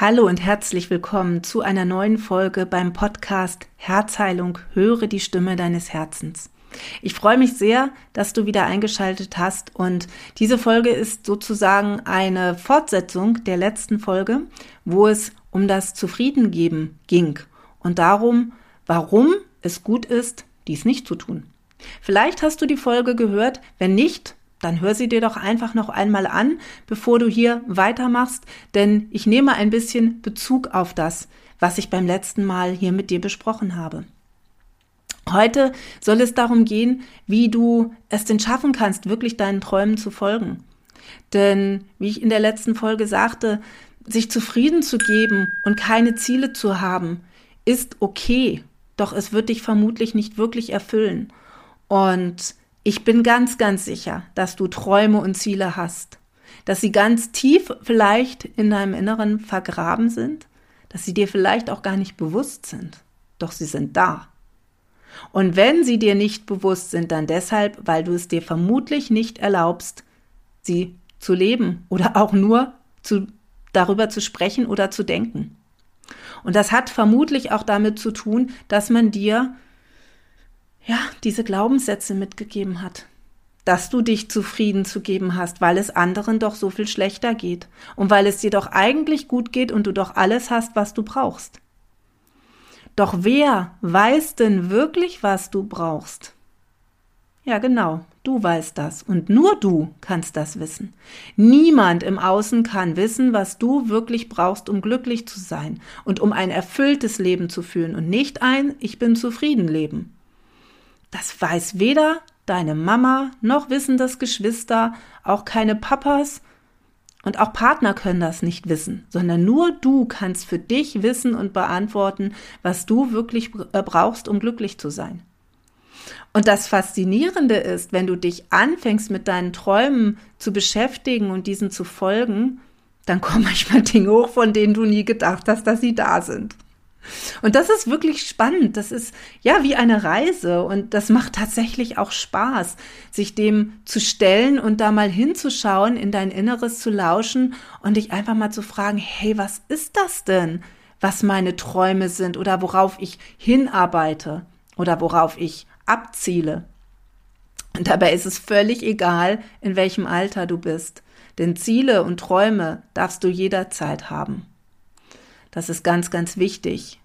Hallo und herzlich willkommen zu einer neuen Folge beim Podcast Herzheilung. Höre die Stimme deines Herzens. Ich freue mich sehr, dass du wieder eingeschaltet hast und diese Folge ist sozusagen eine Fortsetzung der letzten Folge, wo es um das Zufriedengeben ging und darum, warum es gut ist, dies nicht zu tun. Vielleicht hast du die Folge gehört, wenn nicht, dann hör sie dir doch einfach noch einmal an, bevor du hier weitermachst, denn ich nehme ein bisschen Bezug auf das, was ich beim letzten Mal hier mit dir besprochen habe. Heute soll es darum gehen, wie du es denn schaffen kannst, wirklich deinen Träumen zu folgen. Denn, wie ich in der letzten Folge sagte, sich zufrieden zu geben und keine Ziele zu haben, ist okay, doch es wird dich vermutlich nicht wirklich erfüllen. Und ich bin ganz, ganz sicher, dass du Träume und Ziele hast, dass sie ganz tief vielleicht in deinem Inneren vergraben sind, dass sie dir vielleicht auch gar nicht bewusst sind, doch sie sind da. Und wenn sie dir nicht bewusst sind, dann deshalb, weil du es dir vermutlich nicht erlaubst, sie zu leben oder auch nur zu, darüber zu sprechen oder zu denken. Und das hat vermutlich auch damit zu tun, dass man dir ja, diese Glaubenssätze mitgegeben hat. Dass du dich zufrieden zu geben hast, weil es anderen doch so viel schlechter geht und weil es dir doch eigentlich gut geht und du doch alles hast, was du brauchst. Doch wer weiß denn wirklich, was du brauchst? Ja, genau, du weißt das und nur du kannst das wissen. Niemand im Außen kann wissen, was du wirklich brauchst, um glücklich zu sein und um ein erfülltes Leben zu führen und nicht ein Ich bin zufrieden Leben. Das weiß weder deine Mama noch wissen das Geschwister, auch keine Papas und auch Partner können das nicht wissen, sondern nur du kannst für dich wissen und beantworten, was du wirklich äh, brauchst, um glücklich zu sein. Und das Faszinierende ist, wenn du dich anfängst mit deinen Träumen zu beschäftigen und diesen zu folgen, dann kommen manchmal Dinge hoch, von denen du nie gedacht hast, dass sie da sind. Und das ist wirklich spannend. Das ist ja wie eine Reise und das macht tatsächlich auch Spaß, sich dem zu stellen und da mal hinzuschauen, in dein Inneres zu lauschen und dich einfach mal zu fragen, hey, was ist das denn, was meine Träume sind oder worauf ich hinarbeite oder worauf ich abziele. Und dabei ist es völlig egal, in welchem Alter du bist, denn Ziele und Träume darfst du jederzeit haben. Das ist ganz, ganz wichtig.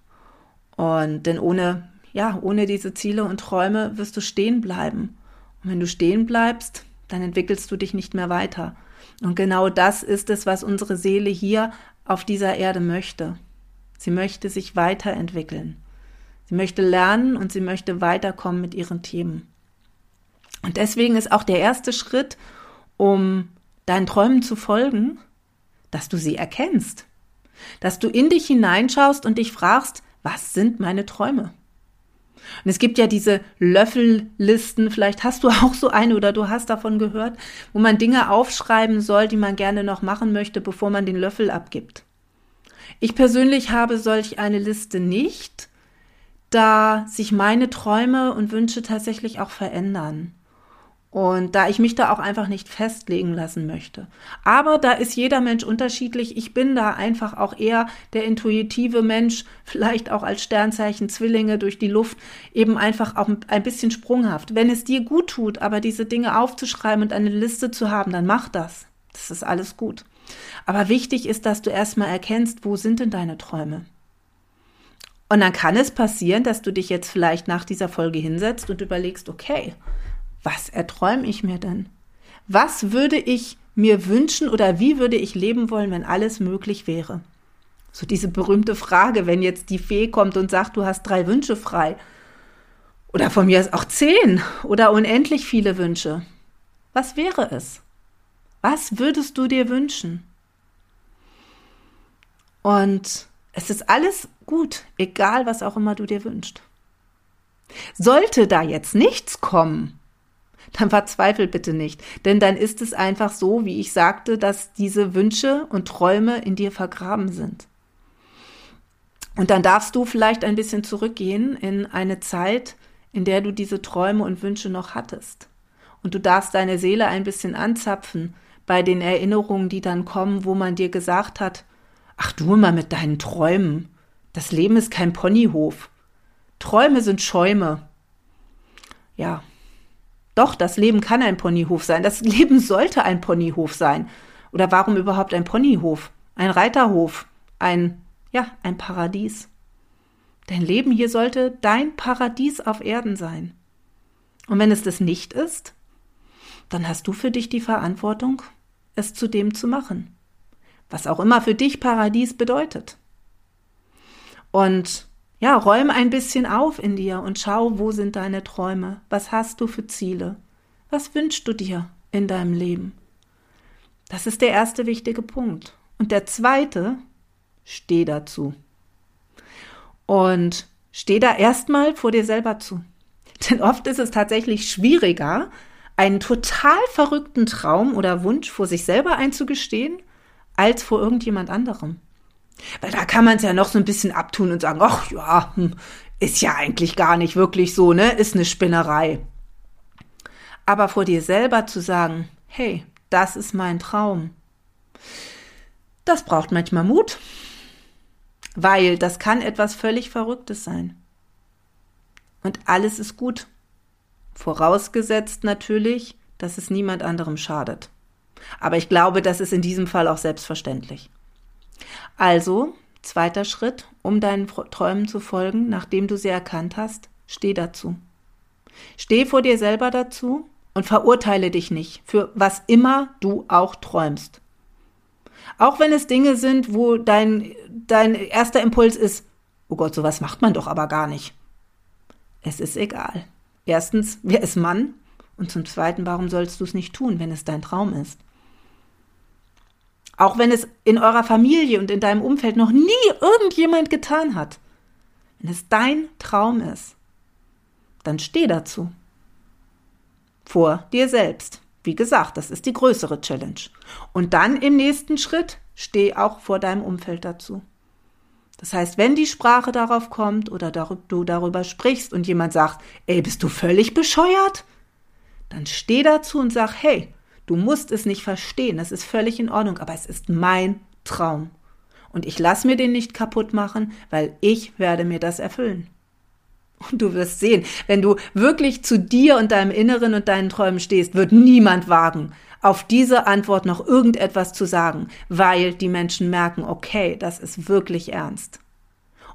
Und denn ohne, ja, ohne diese Ziele und Träume wirst du stehen bleiben. Und wenn du stehen bleibst, dann entwickelst du dich nicht mehr weiter. Und genau das ist es, was unsere Seele hier auf dieser Erde möchte. Sie möchte sich weiterentwickeln. Sie möchte lernen und sie möchte weiterkommen mit ihren Themen. Und deswegen ist auch der erste Schritt, um deinen Träumen zu folgen, dass du sie erkennst. Dass du in dich hineinschaust und dich fragst, was sind meine Träume? Und es gibt ja diese Löffellisten, vielleicht hast du auch so eine oder du hast davon gehört, wo man Dinge aufschreiben soll, die man gerne noch machen möchte, bevor man den Löffel abgibt. Ich persönlich habe solch eine Liste nicht, da sich meine Träume und Wünsche tatsächlich auch verändern. Und da ich mich da auch einfach nicht festlegen lassen möchte. Aber da ist jeder Mensch unterschiedlich. Ich bin da einfach auch eher der intuitive Mensch, vielleicht auch als Sternzeichen Zwillinge durch die Luft, eben einfach auch ein bisschen sprunghaft. Wenn es dir gut tut, aber diese Dinge aufzuschreiben und eine Liste zu haben, dann mach das. Das ist alles gut. Aber wichtig ist, dass du erstmal erkennst, wo sind denn deine Träume? Und dann kann es passieren, dass du dich jetzt vielleicht nach dieser Folge hinsetzt und überlegst, okay, was erträume ich mir denn? Was würde ich mir wünschen oder wie würde ich leben wollen, wenn alles möglich wäre? So diese berühmte Frage, wenn jetzt die Fee kommt und sagt, du hast drei Wünsche frei. Oder von mir ist auch zehn oder unendlich viele Wünsche. Was wäre es? Was würdest du dir wünschen? Und es ist alles gut, egal was auch immer du dir wünschst. Sollte da jetzt nichts kommen, dann verzweifel bitte nicht. Denn dann ist es einfach so, wie ich sagte, dass diese Wünsche und Träume in dir vergraben sind. Und dann darfst du vielleicht ein bisschen zurückgehen in eine Zeit, in der du diese Träume und Wünsche noch hattest. Und du darfst deine Seele ein bisschen anzapfen bei den Erinnerungen, die dann kommen, wo man dir gesagt hat, Ach du mal mit deinen Träumen. Das Leben ist kein Ponyhof. Träume sind Schäume. Ja. Doch, das Leben kann ein Ponyhof sein. Das Leben sollte ein Ponyhof sein. Oder warum überhaupt ein Ponyhof? Ein Reiterhof. Ein, ja, ein Paradies. Dein Leben hier sollte dein Paradies auf Erden sein. Und wenn es das nicht ist, dann hast du für dich die Verantwortung, es zu dem zu machen. Was auch immer für dich Paradies bedeutet. Und ja, räume ein bisschen auf in dir und schau, wo sind deine Träume? Was hast du für Ziele? Was wünschst du dir in deinem Leben? Das ist der erste wichtige Punkt. Und der zweite, steh dazu. Und steh da erstmal vor dir selber zu. Denn oft ist es tatsächlich schwieriger, einen total verrückten Traum oder Wunsch vor sich selber einzugestehen, als vor irgendjemand anderem. Weil da kann man es ja noch so ein bisschen abtun und sagen, ach ja, hm, ist ja eigentlich gar nicht wirklich so, ne? Ist eine Spinnerei. Aber vor dir selber zu sagen, hey, das ist mein Traum. Das braucht manchmal Mut, weil das kann etwas völlig Verrücktes sein. Und alles ist gut. Vorausgesetzt natürlich, dass es niemand anderem schadet. Aber ich glaube, das ist in diesem Fall auch selbstverständlich. Also, zweiter Schritt, um deinen Träumen zu folgen, nachdem du sie erkannt hast, steh dazu. Steh vor dir selber dazu und verurteile dich nicht für was immer du auch träumst. Auch wenn es Dinge sind, wo dein, dein erster Impuls ist, oh Gott, sowas macht man doch aber gar nicht. Es ist egal. Erstens, wer ist Mann? Und zum Zweiten, warum sollst du es nicht tun, wenn es dein Traum ist? Auch wenn es in eurer Familie und in deinem Umfeld noch nie irgendjemand getan hat. Wenn es dein Traum ist, dann steh dazu. Vor dir selbst. Wie gesagt, das ist die größere Challenge. Und dann im nächsten Schritt steh auch vor deinem Umfeld dazu. Das heißt, wenn die Sprache darauf kommt oder du darüber sprichst und jemand sagt, ey, bist du völlig bescheuert? Dann steh dazu und sag, hey, Du musst es nicht verstehen, das ist völlig in Ordnung, aber es ist mein Traum. Und ich lasse mir den nicht kaputt machen, weil ich werde mir das erfüllen. Und du wirst sehen, wenn du wirklich zu dir und deinem Inneren und deinen Träumen stehst, wird niemand wagen, auf diese Antwort noch irgendetwas zu sagen, weil die Menschen merken, okay, das ist wirklich ernst.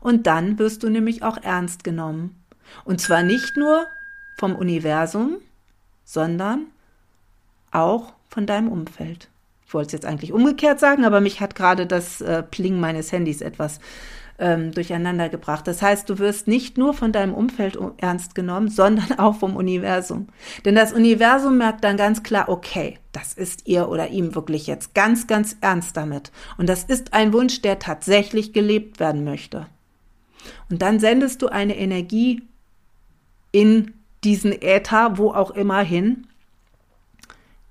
Und dann wirst du nämlich auch ernst genommen. Und zwar nicht nur vom Universum, sondern auch von deinem Umfeld. Ich wollte es jetzt eigentlich umgekehrt sagen, aber mich hat gerade das äh, Pling meines Handys etwas ähm, durcheinander gebracht. Das heißt, du wirst nicht nur von deinem Umfeld ernst genommen, sondern auch vom Universum. Denn das Universum merkt dann ganz klar, okay, das ist ihr oder ihm wirklich jetzt ganz, ganz ernst damit. Und das ist ein Wunsch, der tatsächlich gelebt werden möchte. Und dann sendest du eine Energie in diesen Äther, wo auch immer hin,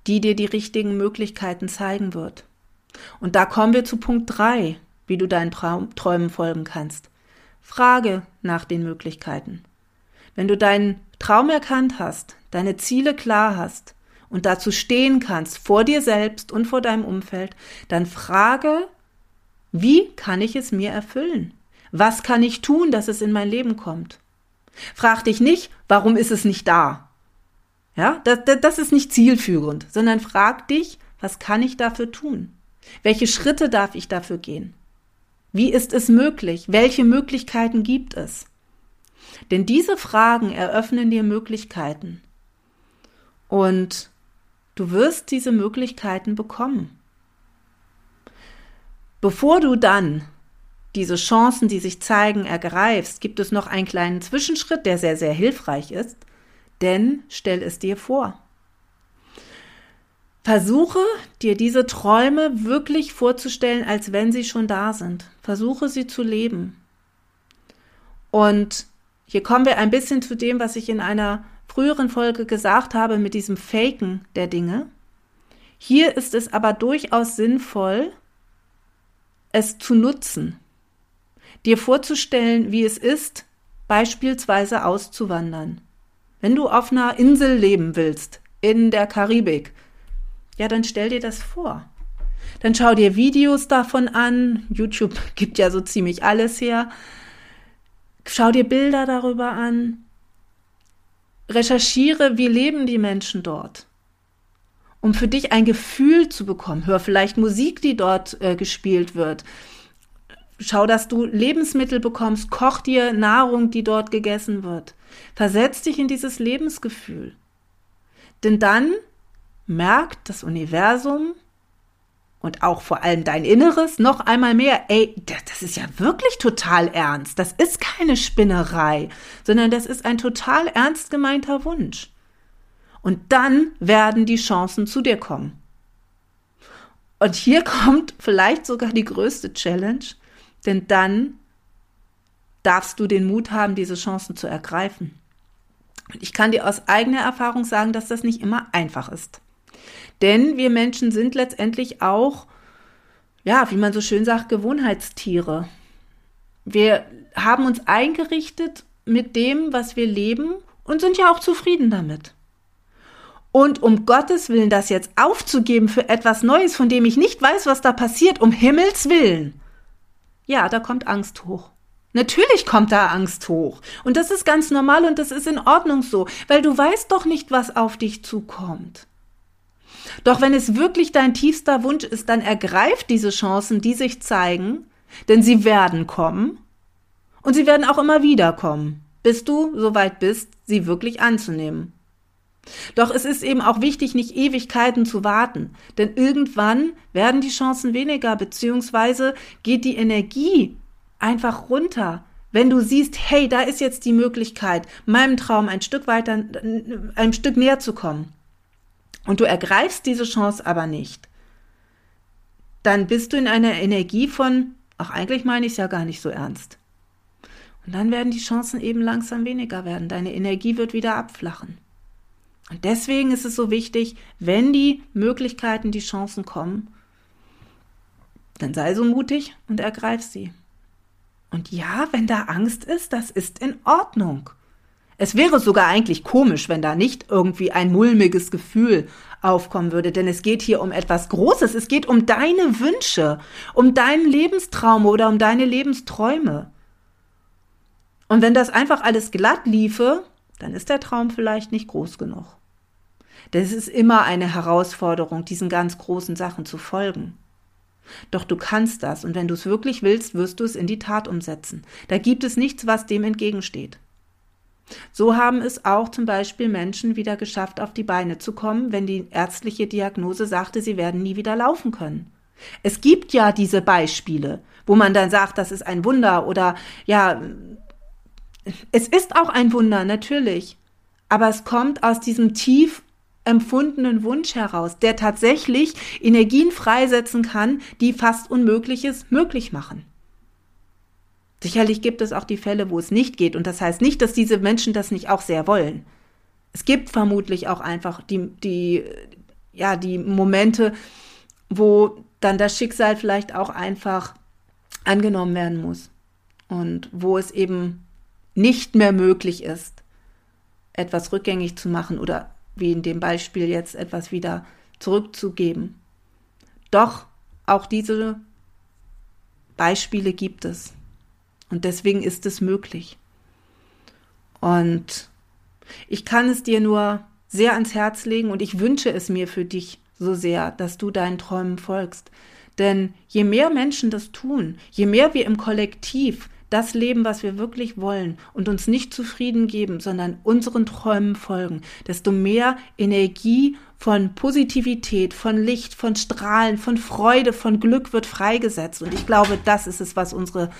die dir die richtigen Möglichkeiten zeigen wird. Und da kommen wir zu Punkt 3, wie du deinen Traum, Träumen folgen kannst. Frage nach den Möglichkeiten. Wenn du deinen Traum erkannt hast, deine Ziele klar hast und dazu stehen kannst, vor dir selbst und vor deinem Umfeld, dann frage, wie kann ich es mir erfüllen? Was kann ich tun, dass es in mein Leben kommt? Frag dich nicht, warum ist es nicht da? Ja, das, das ist nicht zielführend, sondern frag dich, was kann ich dafür tun? Welche Schritte darf ich dafür gehen? Wie ist es möglich? Welche Möglichkeiten gibt es? Denn diese Fragen eröffnen dir Möglichkeiten. Und du wirst diese Möglichkeiten bekommen. Bevor du dann diese Chancen, die sich zeigen, ergreifst, gibt es noch einen kleinen Zwischenschritt, der sehr, sehr hilfreich ist. Denn stell es dir vor. Versuche dir diese Träume wirklich vorzustellen, als wenn sie schon da sind. Versuche sie zu leben. Und hier kommen wir ein bisschen zu dem, was ich in einer früheren Folge gesagt habe mit diesem Faken der Dinge. Hier ist es aber durchaus sinnvoll, es zu nutzen. Dir vorzustellen, wie es ist, beispielsweise auszuwandern. Wenn du auf einer Insel leben willst, in der Karibik, ja, dann stell dir das vor. Dann schau dir Videos davon an. YouTube gibt ja so ziemlich alles her. Schau dir Bilder darüber an. Recherchiere, wie leben die Menschen dort. Um für dich ein Gefühl zu bekommen. Hör vielleicht Musik, die dort äh, gespielt wird. Schau, dass du Lebensmittel bekommst. Koch dir Nahrung, die dort gegessen wird. Versetz dich in dieses Lebensgefühl. Denn dann merkt das Universum, und auch vor allem dein Inneres noch einmal mehr, ey, das ist ja wirklich total ernst. Das ist keine Spinnerei, sondern das ist ein total ernst gemeinter Wunsch. Und dann werden die Chancen zu dir kommen. Und hier kommt vielleicht sogar die größte Challenge, denn dann darfst du den Mut haben, diese Chancen zu ergreifen. Und ich kann dir aus eigener Erfahrung sagen, dass das nicht immer einfach ist. Denn wir Menschen sind letztendlich auch, ja, wie man so schön sagt, Gewohnheitstiere. Wir haben uns eingerichtet mit dem, was wir leben und sind ja auch zufrieden damit. Und um Gottes Willen das jetzt aufzugeben für etwas Neues, von dem ich nicht weiß, was da passiert, um Himmels Willen. Ja, da kommt Angst hoch. Natürlich kommt da Angst hoch. Und das ist ganz normal und das ist in Ordnung so, weil du weißt doch nicht, was auf dich zukommt. Doch wenn es wirklich dein tiefster Wunsch ist, dann ergreif diese Chancen, die sich zeigen, denn sie werden kommen und sie werden auch immer wieder kommen, bis du soweit bist, sie wirklich anzunehmen. Doch es ist eben auch wichtig, nicht Ewigkeiten zu warten, denn irgendwann werden die Chancen weniger, beziehungsweise geht die Energie einfach runter. Wenn du siehst, hey, da ist jetzt die Möglichkeit, meinem Traum ein Stück weiter, ein Stück näher zu kommen und du ergreifst diese Chance aber nicht, dann bist du in einer Energie von, ach eigentlich meine ich es ja gar nicht so ernst. Und dann werden die Chancen eben langsam weniger werden. Deine Energie wird wieder abflachen. Und deswegen ist es so wichtig, wenn die Möglichkeiten, die Chancen kommen, dann sei so mutig und ergreif sie. Und ja, wenn da Angst ist, das ist in Ordnung. Es wäre sogar eigentlich komisch, wenn da nicht irgendwie ein mulmiges Gefühl aufkommen würde, denn es geht hier um etwas Großes. Es geht um deine Wünsche, um deinen Lebenstraum oder um deine Lebensträume. Und wenn das einfach alles glatt liefe, dann ist der Traum vielleicht nicht groß genug. Denn es ist immer eine Herausforderung, diesen ganz großen Sachen zu folgen. Doch du kannst das und wenn du es wirklich willst, wirst du es in die Tat umsetzen. Da gibt es nichts, was dem entgegensteht. So haben es auch zum Beispiel Menschen wieder geschafft, auf die Beine zu kommen, wenn die ärztliche Diagnose sagte, sie werden nie wieder laufen können. Es gibt ja diese Beispiele, wo man dann sagt, das ist ein Wunder oder ja, es ist auch ein Wunder, natürlich. Aber es kommt aus diesem tief empfundenen Wunsch heraus, der tatsächlich Energien freisetzen kann, die fast Unmögliches möglich machen. Sicherlich gibt es auch die Fälle, wo es nicht geht. Und das heißt nicht, dass diese Menschen das nicht auch sehr wollen. Es gibt vermutlich auch einfach die, die, ja, die Momente, wo dann das Schicksal vielleicht auch einfach angenommen werden muss. Und wo es eben nicht mehr möglich ist, etwas rückgängig zu machen oder wie in dem Beispiel jetzt etwas wieder zurückzugeben. Doch auch diese Beispiele gibt es. Und deswegen ist es möglich. Und ich kann es dir nur sehr ans Herz legen und ich wünsche es mir für dich so sehr, dass du deinen Träumen folgst. Denn je mehr Menschen das tun, je mehr wir im Kollektiv das leben, was wir wirklich wollen und uns nicht zufrieden geben, sondern unseren Träumen folgen, desto mehr Energie von Positivität, von Licht, von Strahlen, von Freude, von Glück wird freigesetzt. Und ich glaube, das ist es, was unsere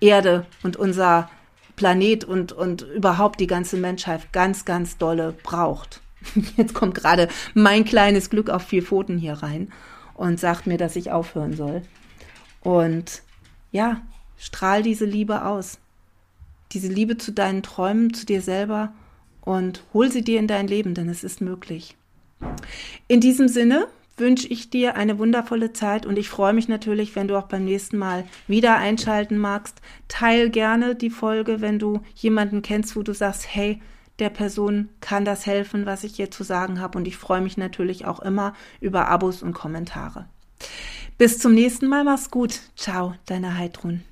Erde und unser Planet und, und überhaupt die ganze Menschheit ganz, ganz dolle braucht. Jetzt kommt gerade mein kleines Glück auf vier Pfoten hier rein und sagt mir, dass ich aufhören soll. Und ja, strahl diese Liebe aus. Diese Liebe zu deinen Träumen, zu dir selber und hol sie dir in dein Leben, denn es ist möglich. In diesem Sinne wünsche ich dir eine wundervolle Zeit und ich freue mich natürlich, wenn du auch beim nächsten Mal wieder einschalten magst. Teil gerne die Folge, wenn du jemanden kennst, wo du sagst, hey, der Person kann das helfen, was ich hier zu sagen habe und ich freue mich natürlich auch immer über Abos und Kommentare. Bis zum nächsten Mal, mach's gut. Ciao, deine Heidrun.